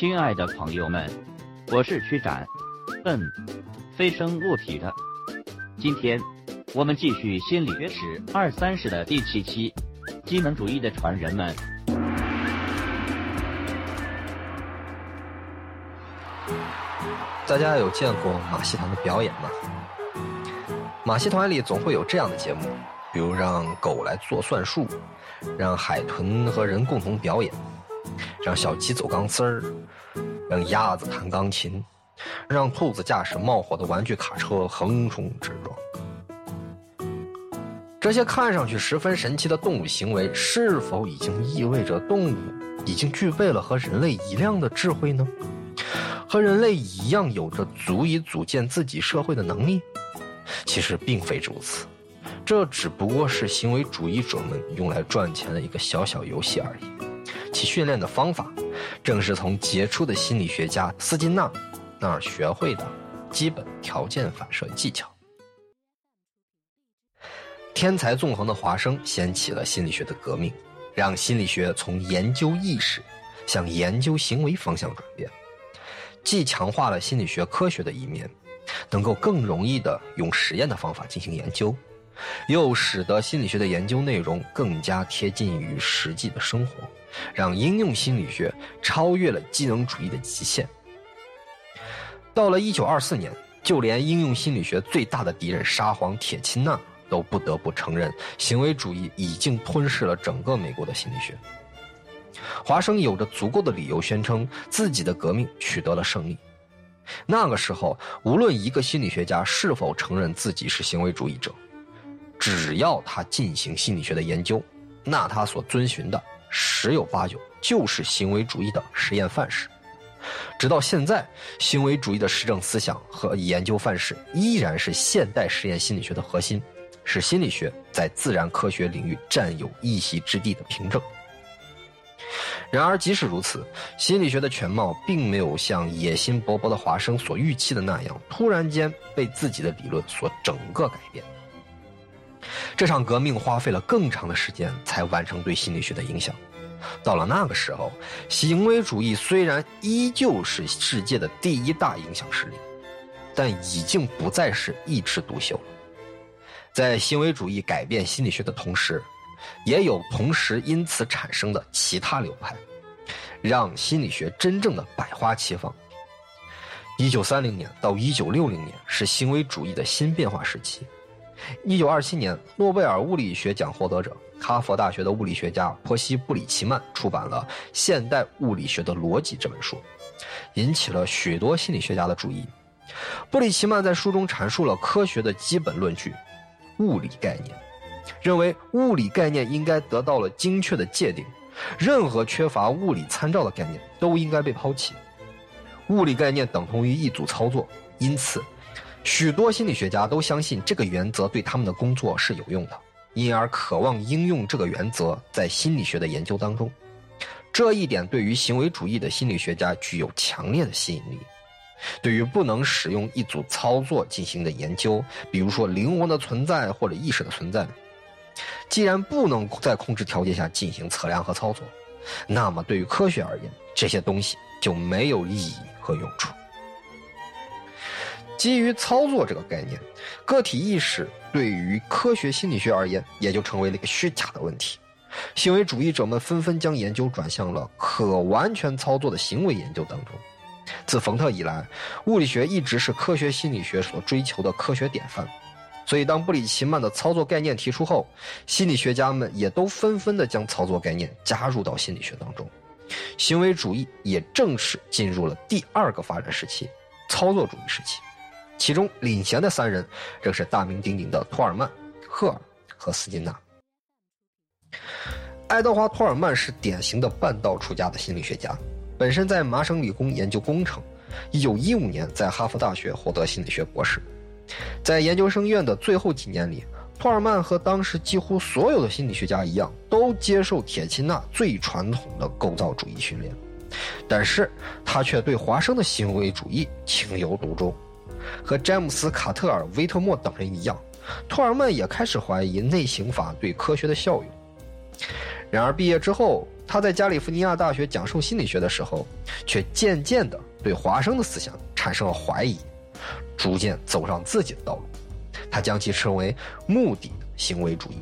亲爱的朋友们，我是曲展，嗯，非生物体的。今天我们继续心理学史二三世的第七期，机能主义的传人们。大家有见过马戏团的表演吗？马戏团里总会有这样的节目，比如让狗来做算术，让海豚和人共同表演，让小鸡走钢丝儿，让鸭子弹钢琴，让兔子驾驶冒火的玩具卡车横冲直撞。这些看上去十分神奇的动物行为，是否已经意味着动物已经具备了和人类一样的智慧呢？和人类一样有着足以组建自己社会的能力？其实并非如此，这只不过是行为主义者们用来赚钱的一个小小游戏而已。其训练的方法，正是从杰出的心理学家斯金纳那儿学会的基本条件反射技巧。天才纵横的华生掀起了心理学的革命，让心理学从研究意识向研究行为方向转变。既强化了心理学科学的一面，能够更容易的用实验的方法进行研究，又使得心理学的研究内容更加贴近于实际的生活，让应用心理学超越了机能主义的极限。到了一九二四年，就连应用心理学最大的敌人沙皇铁钦纳都不得不承认，行为主义已经吞噬了整个美国的心理学。华生有着足够的理由宣称自己的革命取得了胜利。那个时候，无论一个心理学家是否承认自己是行为主义者，只要他进行心理学的研究，那他所遵循的十有八九就是行为主义的实验范式。直到现在，行为主义的实证思想和研究范式依然是现代实验心理学的核心，是心理学在自然科学领域占有一席之地的凭证。然而，即使如此，心理学的全貌并没有像野心勃勃的华生所预期的那样，突然间被自己的理论所整个改变。这场革命花费了更长的时间才完成对心理学的影响。到了那个时候，行为主义虽然依旧是世界的第一大影响势力，但已经不再是一枝独秀了。在行为主义改变心理学的同时，也有同时因此产生的其他流派，让心理学真正的百花齐放。一九三零年到一九六零年是行为主义的新变化时期。一九二七年，诺贝尔物理学奖获得者、哈佛大学的物理学家波西布里奇曼出版了《现代物理学的逻辑》这本书，引起了许多心理学家的注意。布里奇曼在书中阐述了科学的基本论据——物理概念。认为物理概念应该得到了精确的界定，任何缺乏物理参照的概念都应该被抛弃。物理概念等同于一组操作，因此，许多心理学家都相信这个原则对他们的工作是有用的，因而渴望应用这个原则在心理学的研究当中。这一点对于行为主义的心理学家具有强烈的吸引力。对于不能使用一组操作进行的研究，比如说灵魂的存在或者意识的存在。既然不能在控制条件下进行测量和操作，那么对于科学而言，这些东西就没有意义和用处。基于操作这个概念，个体意识对于科学心理学而言，也就成为了一个虚假的问题。行为主义者们纷纷将研究转向了可完全操作的行为研究当中。自冯特以来，物理学一直是科学心理学所追求的科学典范。所以，当布里奇曼的操作概念提出后，心理学家们也都纷纷地将操作概念加入到心理学当中，行为主义也正式进入了第二个发展时期——操作主义时期。其中领衔的三人正是大名鼎鼎的托尔曼、赫尔和斯金纳。爱德华·托尔曼是典型的半道出家的心理学家，本身在麻省理工研究工程，1915年在哈佛大学获得心理学博士。在研究生院的最后几年里，托尔曼和当时几乎所有的心理学家一样，都接受铁钦纳最传统的构造主义训练，但是他却对华生的行为主义情有独钟。和詹姆斯·卡特尔、威特莫等人一样，托尔曼也开始怀疑内省法对科学的效用。然而毕业之后，他在加利福尼亚大学讲授心理学的时候，却渐渐的对华生的思想产生了怀疑，逐渐走上自己的道路。他将其称为目的行为主义。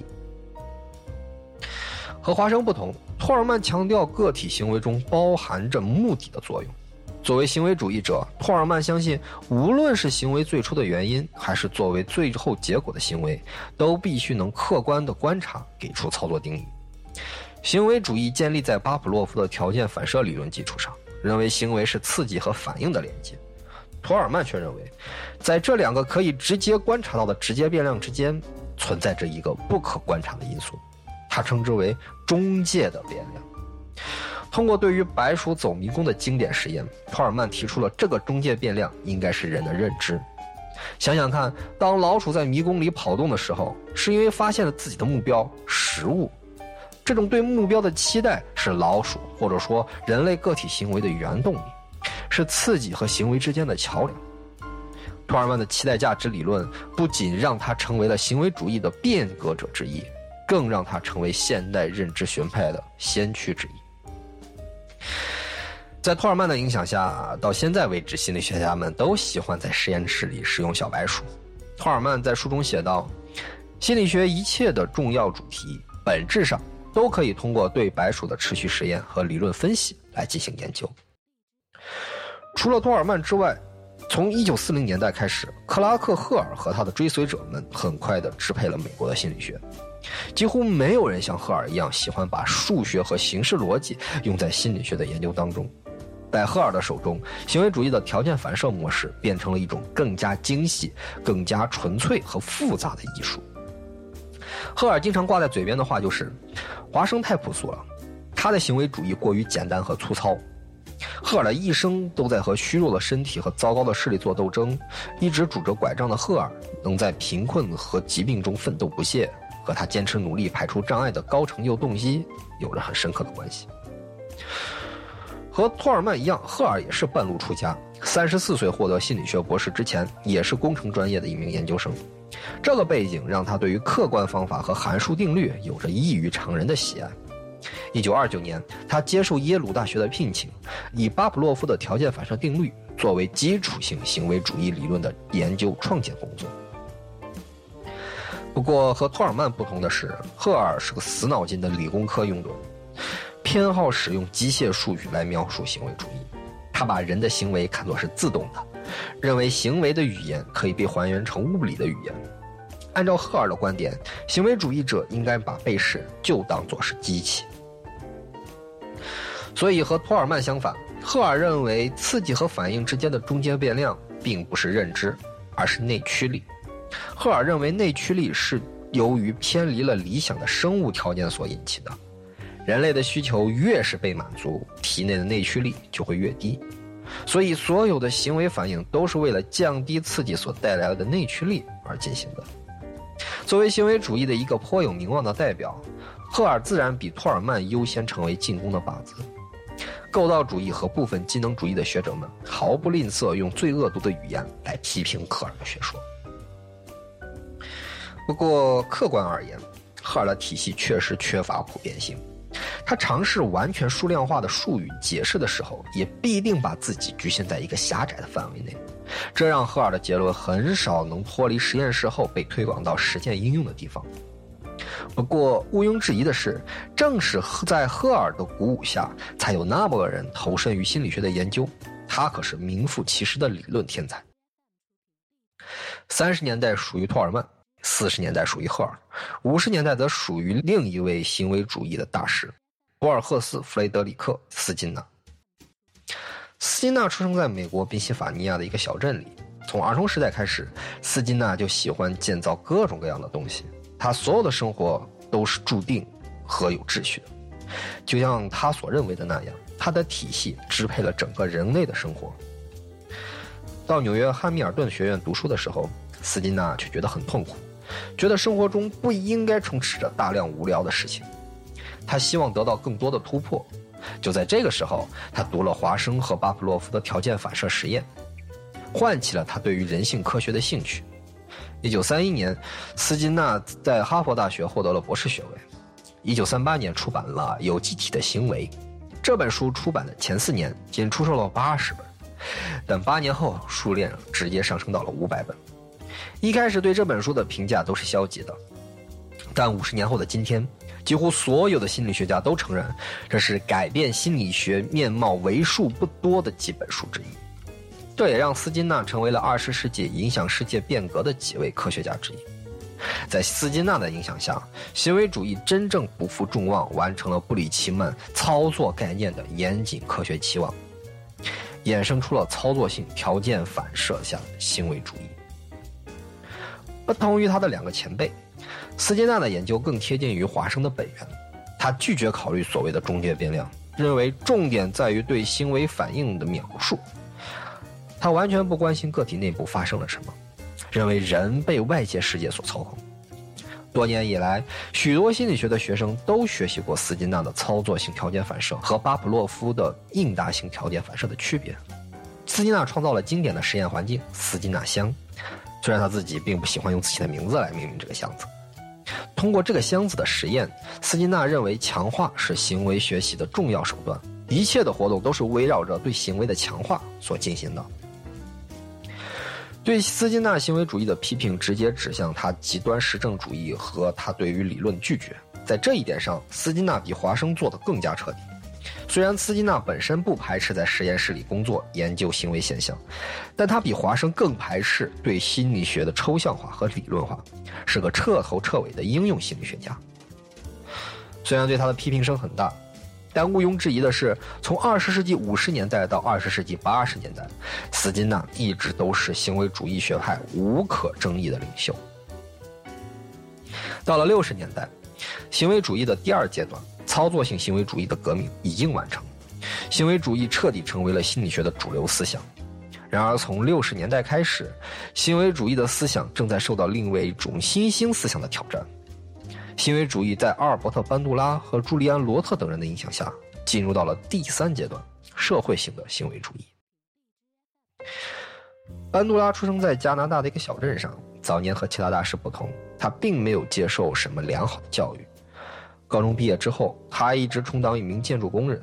和华生不同，托尔曼强调个体行为中包含着目的的作用。作为行为主义者，托尔曼相信，无论是行为最初的原因，还是作为最后结果的行为，都必须能客观的观察，给出操作定义。行为主义建立在巴甫洛夫的条件反射理论基础上，认为行为是刺激和反应的连接。托尔曼却认为，在这两个可以直接观察到的直接变量之间，存在着一个不可观察的因素，他称之为中介的变量。通过对于白鼠走迷宫的经典实验，托尔曼提出了这个中介变量应该是人的认知。想想看，当老鼠在迷宫里跑动的时候，是因为发现了自己的目标——食物。这种对目标的期待是老鼠或者说人类个体行为的原动力，是刺激和行为之间的桥梁。托尔曼的期待价值理论不仅让他成为了行为主义的变革者之一，更让他成为现代认知学派的先驱之一。在托尔曼的影响下，到现在为止，心理学家们都喜欢在实验室里使用小白鼠。托尔曼在书中写道：“心理学一切的重要主题，本质上都可以通过对白鼠的持续实验和理论分析来进行研究。”除了托尔曼之外，从1940年代开始，克拉克·赫尔和他的追随者们很快地支配了美国的心理学。几乎没有人像赫尔一样喜欢把数学和形式逻辑用在心理学的研究当中。在赫尔的手中，行为主义的条件反射模式变成了一种更加精细、更加纯粹和复杂的艺术。赫尔经常挂在嘴边的话就是：“华生太朴素了，他的行为主义过于简单和粗糙。”赫尔的一生都在和虚弱的身体和糟糕的视力做斗争，一直拄着拐杖的赫尔能在贫困和疾病中奋斗不懈。和他坚持努力排除障碍的高成就动机有着很深刻的关系。和托尔曼一样，赫尔也是半路出家，三十四岁获得心理学博士之前，也是工程专业的一名研究生。这个背景让他对于客观方法和函数定律有着异于常人的喜爱。一九二九年，他接受耶鲁大学的聘请，以巴甫洛夫的条件反射定律作为基础性行为主义理论的研究创建工作。不过和托尔曼不同的是，赫尔是个死脑筋的理工科拥趸，偏好使用机械术语来描述行为主义。他把人的行为看作是自动的，认为行为的语言可以被还原成物理的语言。按照赫尔的观点，行为主义者应该把被试就当作是机器。所以和托尔曼相反，赫尔认为刺激和反应之间的中间变量并不是认知，而是内驱力。赫尔认为内驱力是由于偏离了理想的生物条件所引起的。人类的需求越是被满足，体内的内驱力就会越低。所以，所有的行为反应都是为了降低刺激所带来的内驱力而进行的。作为行为主义的一个颇有名望的代表，赫尔自然比托尔曼优先成为进攻的靶子。构造主义和部分机能主义的学者们毫不吝啬用最恶毒的语言来批评赫尔的学说。不过，客观而言，赫尔的体系确实缺乏普遍性。他尝试完全数量化的术语解释的时候，也必定把自己局限在一个狭窄的范围内，这让赫尔的结论很少能脱离实验室后被推广到实践应用的地方。不过，毋庸置疑的是，正是在赫尔的鼓舞下，才有那么多人投身于心理学的研究。他可是名副其实的理论天才。三十年代属于托尔曼。四十年代属于赫尔，五十年代则属于另一位行为主义的大师——博尔赫斯·弗雷德里克·斯金纳。斯金纳出生在美国宾夕法尼亚的一个小镇里。从儿童时代开始，斯金纳就喜欢建造各种各样的东西。他所有的生活都是注定和有秩序的，就像他所认为的那样，他的体系支配了整个人类的生活。到纽约汉密尔顿学院读书的时候，斯金纳却觉得很痛苦。觉得生活中不应该充斥着大量无聊的事情，他希望得到更多的突破。就在这个时候，他读了华生和巴甫洛夫的条件反射实验，唤起了他对于人性科学的兴趣。一九三一年，斯金纳在哈佛大学获得了博士学位。一九三八年出版了《有机体的行为》。这本书出版的前四年，仅出售了八十本，但八年后数量直接上升到了五百本。一开始对这本书的评价都是消极的，但五十年后的今天，几乎所有的心理学家都承认，这是改变心理学面貌为数不多的几本书之一。这也让斯金纳成为了二十世纪影响世界变革的几位科学家之一。在斯金纳的影响下，行为主义真正不负众望，完成了布里奇曼操作概念的严谨科学期望，衍生出了操作性条件反射下的行为主义。不同于他的两个前辈，斯金纳的研究更贴近于华生的本源。他拒绝考虑所谓的中介变量，认为重点在于对行为反应的描述。他完全不关心个体内部发生了什么，认为人被外界世界所操控。多年以来，许多心理学的学生都学习过斯金纳的操作性条件反射和巴甫洛夫的应答性条件反射的区别。斯金纳创造了经典的实验环境——斯金纳箱，虽然他自己并不喜欢用自己的名字来命名这个箱子。通过这个箱子的实验，斯金纳认为强化是行为学习的重要手段，一切的活动都是围绕着对行为的强化所进行的。对斯金纳行为主义的批评，直接指向他极端实证主义和他对于理论拒绝。在这一点上，斯金纳比华生做得更加彻底。虽然斯金纳本身不排斥在实验室里工作研究行为现象，但他比华生更排斥对心理学的抽象化和理论化，是个彻头彻尾的应用心理学家。虽然对他的批评声很大。但毋庸置疑的是，从二十世纪五十年代到二十世纪八十年代，斯金纳一直都是行为主义学派无可争议的领袖。到了六十年代，行为主义的第二阶段——操作性行为主义的革命已经完成，行为主义彻底成为了心理学的主流思想。然而，从六十年代开始，行为主义的思想正在受到另外一种新兴思想的挑战。行为主义在阿尔伯特·班杜拉和朱利安·罗特等人的影响下，进入到了第三阶段——社会性的行为主义。班杜拉出生在加拿大的一个小镇上，早年和其他大师不同，他并没有接受什么良好的教育。高中毕业之后，他一直充当一名建筑工人，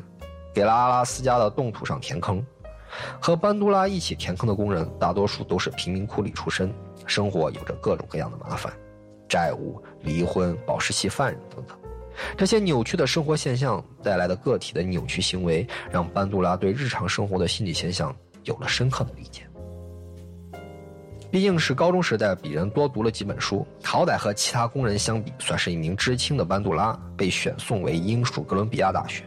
给了阿拉斯加的冻土上填坑。和班杜拉一起填坑的工人，大多数都是贫民窟里出身，生活有着各种各样的麻烦。债务、离婚、保释期犯人等等，这些扭曲的生活现象带来的个体的扭曲行为，让班杜拉对日常生活的心理现象有了深刻的理解。毕竟是高中时代比人多读了几本书，好歹和其他工人相比，算是一名知青的班杜拉被选送为英属哥伦比亚大学。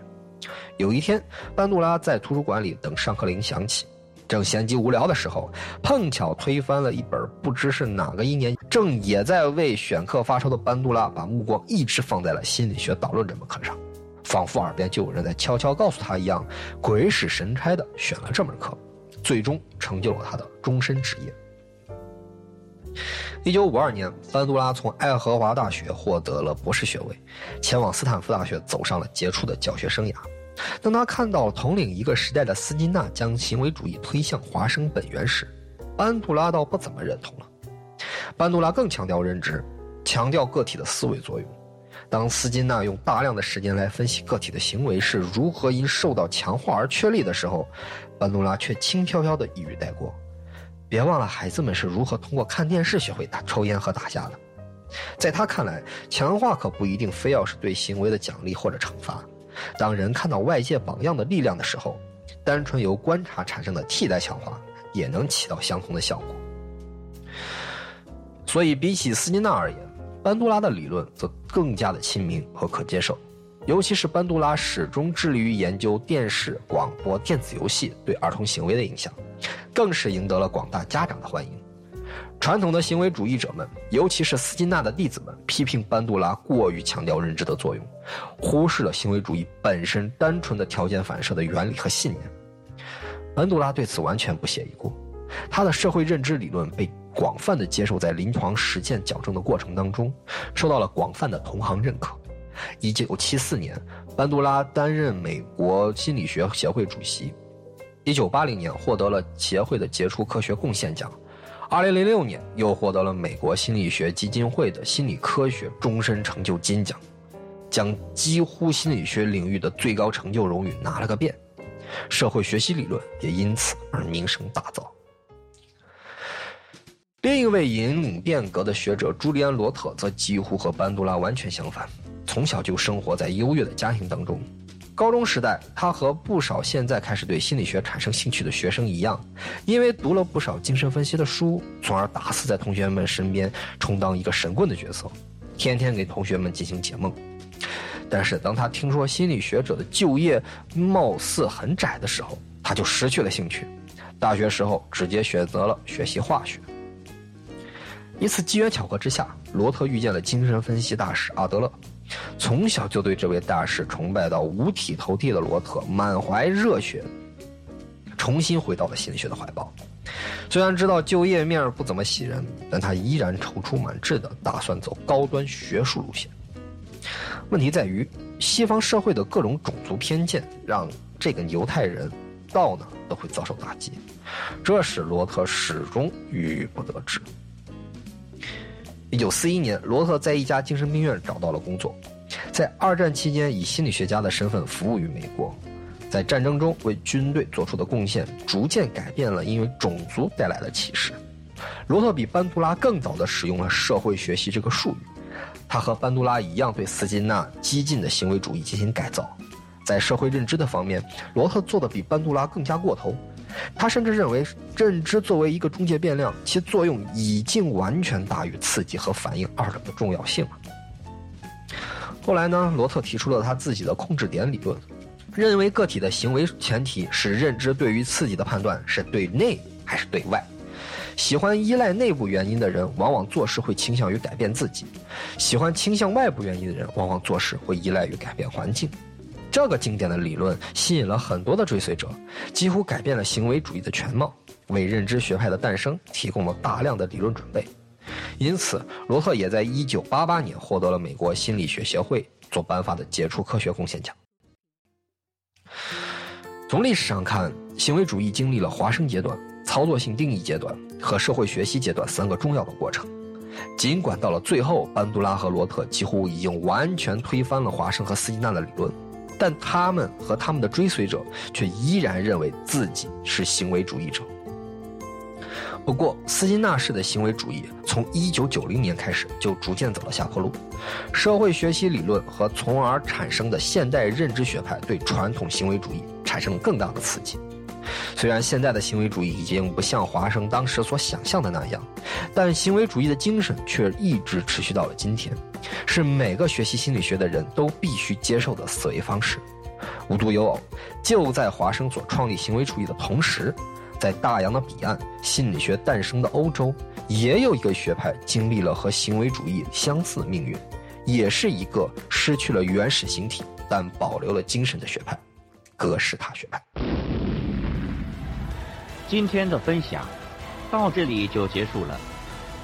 有一天，班杜拉在图书馆里等上课铃响起。正闲极无聊的时候，碰巧推翻了一本不知是哪个一年正也在为选课发愁的班杜拉，把目光一直放在了心理学导论这门课上，仿佛耳边就有人在悄悄告诉他一样，鬼使神差的选了这门课，最终成就了他的终身职业。一九五二年，班杜拉从爱荷华大学获得了博士学位，前往斯坦福大学，走上了杰出的教学生涯。当他看到统领一个时代的斯金纳将行为主义推向华生本源时，班杜拉倒不怎么认同了。班杜拉更强调认知，强调个体的思维作用。当斯金纳用大量的时间来分析个体的行为是如何因受到强化而确立的时候，班杜拉却轻飘飘地一语带过：“别忘了，孩子们是如何通过看电视学会打抽烟和打架的。”在他看来，强化可不一定非要是对行为的奖励或者惩罚。当人看到外界榜样的力量的时候，单纯由观察产生的替代强化也能起到相同的效果。所以，比起斯金纳而言，班杜拉的理论则更加的亲民和可接受。尤其是班杜拉始终致力于研究电视、广播、电子游戏对儿童行为的影响，更是赢得了广大家长的欢迎。传统的行为主义者们，尤其是斯金纳的弟子们，批评班杜拉过于强调认知的作用，忽视了行为主义本身单纯的条件反射的原理和信念。班杜拉对此完全不屑一顾，他的社会认知理论被广泛的接受在临床实践矫正的过程当中，受到了广泛的同行认可。一九七四年，班杜拉担任美国心理学协会主席，一九八零年获得了协会的杰出科学贡献奖。二零零六年，又获得了美国心理学基金会的心理科学终身成就金奖。将几乎心理学领域的最高成就荣誉拿了个遍，社会学习理论也因此而名声大噪。另一位引领变革的学者朱利安·罗特则几乎和班杜拉完全相反，从小就生活在优越的家庭当中。高中时代，他和不少现在开始对心理学产生兴趣的学生一样，因为读了不少精神分析的书，从而打死在同学们身边充当一个神棍的角色，天天给同学们进行解梦。但是，当他听说心理学者的就业貌似很窄的时候，他就失去了兴趣。大学时候，直接选择了学习化学。一次机缘巧合之下，罗特遇见了精神分析大师阿德勒。从小就对这位大师崇拜到五体投地的罗特，满怀热血，重新回到了心理学的怀抱。虽然知道就业面不怎么喜人，但他依然踌躇满志的打算走高端学术路线。问题在于，西方社会的各种种族偏见，让这个犹太人到哪都会遭受打击，这使罗特始终郁郁不得志。一九四一年，罗特在一家精神病院找到了工作，在二战期间以心理学家的身份服务于美国，在战争中为军队做出的贡献，逐渐改变了因为种族带来的歧视。罗特比班杜拉更早地使用了社会学习这个术语，他和班杜拉一样对斯金纳激进的行为主义进行改造，在社会认知的方面，罗特做的比班杜拉更加过头。他甚至认为，认知作为一个中介变量，其作用已经完全大于刺激和反应二者的重要性了。后来呢，罗特提出了他自己的控制点理论，认为个体的行为前提是认知对于刺激的判断是对内还是对外。喜欢依赖内部原因的人，往往做事会倾向于改变自己；喜欢倾向外部原因的人，往往做事会依赖于改变环境。这个经典的理论吸引了很多的追随者，几乎改变了行为主义的全貌，为认知学派的诞生提供了大量的理论准备。因此，罗特也在1988年获得了美国心理学协会所颁发的杰出科学贡献奖。从历史上看，行为主义经历了华生阶段、操作性定义阶段和社会学习阶段三个重要的过程。尽管到了最后，班杜拉和罗特几乎已经完全推翻了华生和斯金纳的理论。但他们和他们的追随者却依然认为自己是行为主义者。不过，斯金纳式的行为主义从1990年开始就逐渐走了下坡路，社会学习理论和从而产生的现代认知学派对传统行为主义产生了更大的刺激。虽然现在的行为主义已经不像华生当时所想象的那样，但行为主义的精神却一直持续到了今天，是每个学习心理学的人都必须接受的思维方式。无独有偶，就在华生所创立行为主义的同时，在大洋的彼岸，心理学诞生的欧洲，也有一个学派经历了和行为主义相似的命运，也是一个失去了原始形体但保留了精神的学派——哥斯塔学派。今天的分享到这里就结束了，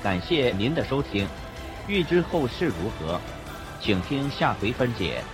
感谢您的收听。欲知后事如何，请听下回分解。